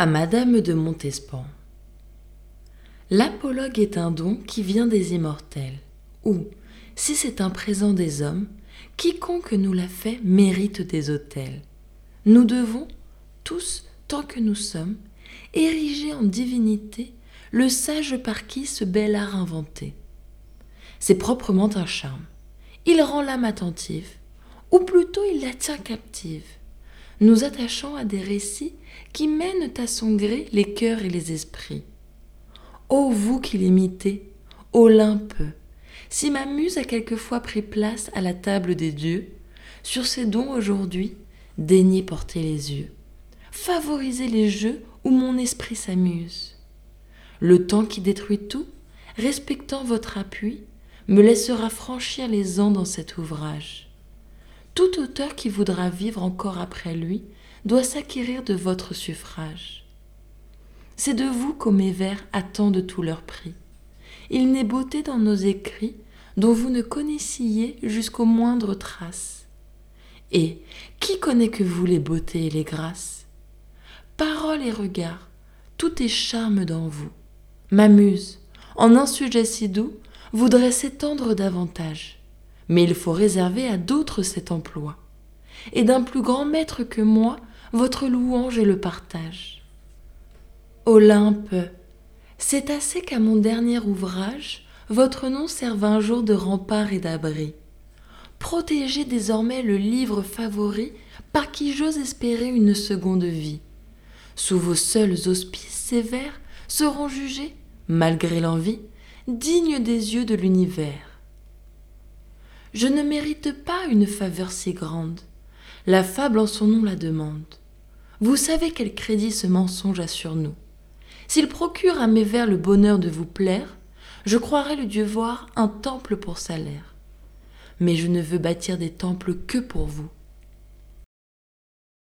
À Madame de Montespan. L'apologue est un don qui vient des immortels, ou, si c'est un présent des hommes, quiconque nous l'a fait mérite des autels. Nous devons, tous, tant que nous sommes, ériger en divinité le sage par qui ce bel art inventé. C'est proprement un charme. Il rend l'âme attentive, ou plutôt il la tient captive nous attachant à des récits qui mènent à son gré les cœurs et les esprits. Ô vous qui l'imitez, Olympe, si ma muse a quelquefois pris place à la table des dieux, sur ces dons aujourd'hui, daignez porter les yeux, favorisez les jeux où mon esprit s'amuse. Le temps qui détruit tout, respectant votre appui, me laissera franchir les ans dans cet ouvrage. Tout auteur qui voudra vivre encore après lui doit s'acquérir de votre suffrage. C'est de vous qu'aux mes vers attendent tout leur prix. Il n'est beauté dans nos écrits dont vous ne connaissiez jusqu'aux moindres traces. Et qui connaît que vous les beautés et les grâces? Paroles et regards, tout est charme dans vous. Ma muse, en un sujet si doux, voudrait s'étendre davantage mais il faut réserver à d'autres cet emploi. Et d'un plus grand maître que moi, votre louange et le partage. Olympe, c'est assez qu'à mon dernier ouvrage, votre nom serve un jour de rempart et d'abri. Protégez désormais le livre favori par qui j'ose espérer une seconde vie. Sous vos seuls auspices, ces vers seront jugés, malgré l'envie, dignes des yeux de l'univers. Je ne mérite pas une faveur si grande. La fable en son nom la demande. Vous savez quel crédit ce mensonge a sur nous. S'il procure à mes vers le bonheur de vous plaire, je croirai le Dieu voir un temple pour salaire. Mais je ne veux bâtir des temples que pour vous.